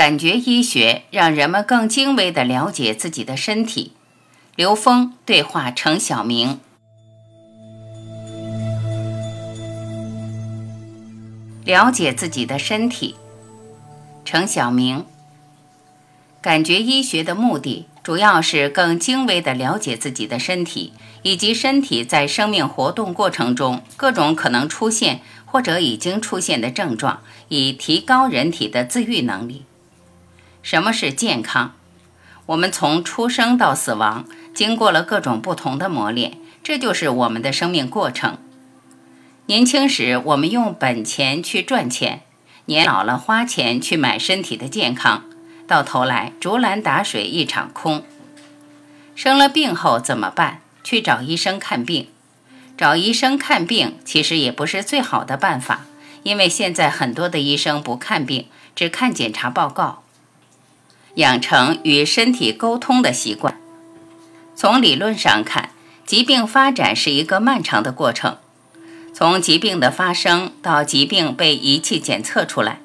感觉医学让人们更精微地了解自己的身体。刘峰对话程晓明。了解自己的身体。程晓明。感觉医学的目的主要是更精微地了解自己的身体，以及身体在生命活动过程中各种可能出现或者已经出现的症状，以提高人体的自愈能力。什么是健康？我们从出生到死亡，经过了各种不同的磨练，这就是我们的生命过程。年轻时，我们用本钱去赚钱；年老了，花钱去买身体的健康，到头来竹篮打水一场空。生了病后怎么办？去找医生看病。找医生看病其实也不是最好的办法，因为现在很多的医生不看病，只看检查报告。养成与身体沟通的习惯。从理论上看，疾病发展是一个漫长的过程。从疾病的发生到疾病被仪器检测出来，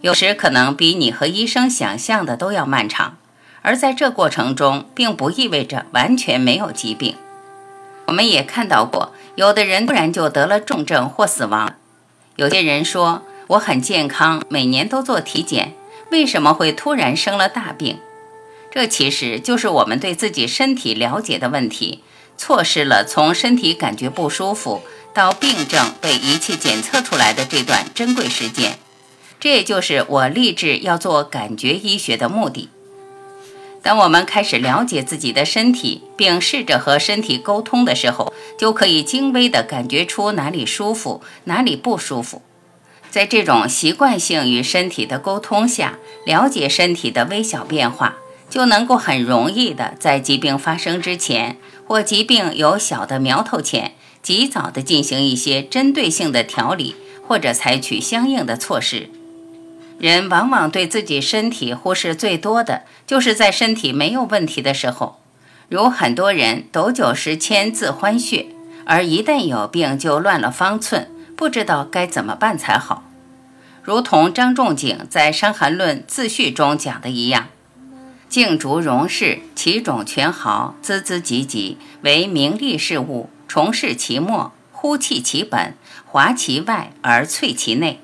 有时可能比你和医生想象的都要漫长。而在这过程中，并不意味着完全没有疾病。我们也看到过，有的人突然就得了重症或死亡。有些人说：“我很健康，每年都做体检。”为什么会突然生了大病？这其实就是我们对自己身体了解的问题，错失了从身体感觉不舒服到病症被仪器检测出来的这段珍贵时间。这也就是我立志要做感觉医学的目的。当我们开始了解自己的身体，并试着和身体沟通的时候，就可以精微地感觉出哪里舒服，哪里不舒服。在这种习惯性与身体的沟通下，了解身体的微小变化，就能够很容易的在疾病发生之前或疾病有小的苗头前，及早的进行一些针对性的调理，或者采取相应的措施。人往往对自己身体忽视最多的就是在身体没有问题的时候，如很多人斗酒十千自欢血，而一旦有病就乱了方寸。不知道该怎么办才好，如同张仲景在《伤寒论自序》中讲的一样：“静竹荣氏，其种全毫，孜孜汲汲，为名利事物，重视其末，忽弃其本，华其外而萃其内。”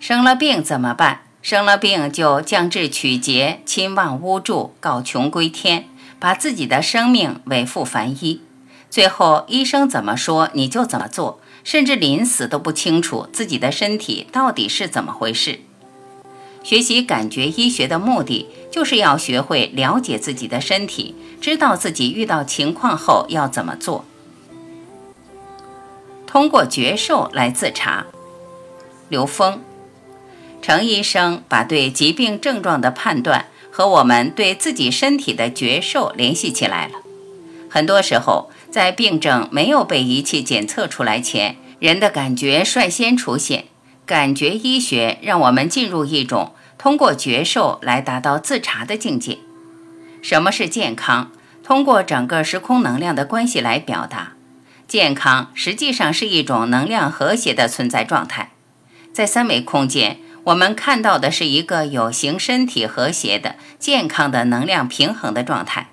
生了病怎么办？生了病就降智取节，亲望巫祝，告穷归天，把自己的生命委付凡医。最后医生怎么说，你就怎么做。甚至临死都不清楚自己的身体到底是怎么回事。学习感觉医学的目的，就是要学会了解自己的身体，知道自己遇到情况后要怎么做。通过觉受来自查。刘峰，程医生把对疾病症状的判断和我们对自己身体的觉受联系起来了。很多时候。在病症没有被仪器检测出来前，人的感觉率先出现。感觉医学让我们进入一种通过觉受来达到自查的境界。什么是健康？通过整个时空能量的关系来表达。健康实际上是一种能量和谐的存在状态。在三维空间，我们看到的是一个有形身体和谐的、健康的能量平衡的状态。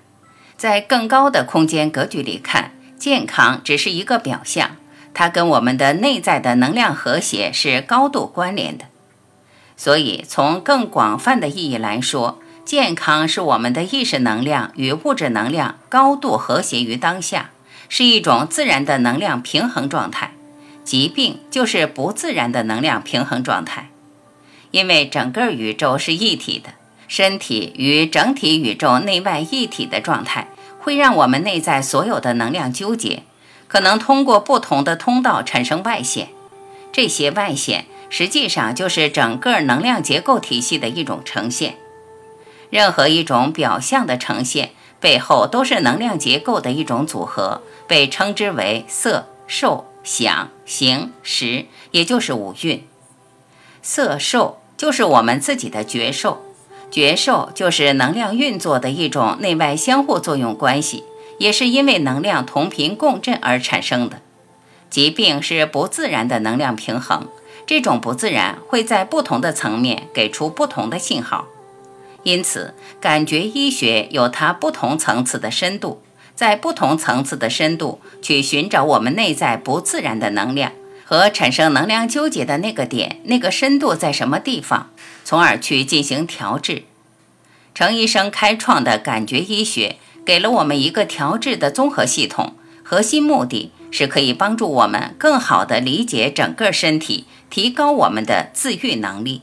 在更高的空间格局里看，健康只是一个表象，它跟我们的内在的能量和谐是高度关联的。所以，从更广泛的意义来说，健康是我们的意识能量与物质能量高度和谐于当下，是一种自然的能量平衡状态。疾病就是不自然的能量平衡状态，因为整个宇宙是一体的。身体与整体宇宙内外一体的状态，会让我们内在所有的能量纠结，可能通过不同的通道产生外显。这些外显实际上就是整个能量结构体系的一种呈现。任何一种表象的呈现背后，都是能量结构的一种组合，被称之为色、受、想、行、识，也就是五蕴。色受就是我们自己的觉受，觉受就是能量运作的一种内外相互作用关系，也是因为能量同频共振而产生的。疾病是不自然的能量平衡，这种不自然会在不同的层面给出不同的信号。因此，感觉医学有它不同层次的深度，在不同层次的深度去寻找我们内在不自然的能量和产生能量纠结的那个点，那个深度在什么地方，从而去进行调制。程医生开创的感觉医学给了我们一个调制的综合系统，核心目的是可以帮助我们更好地理解整个身体，提高我们的自愈能力。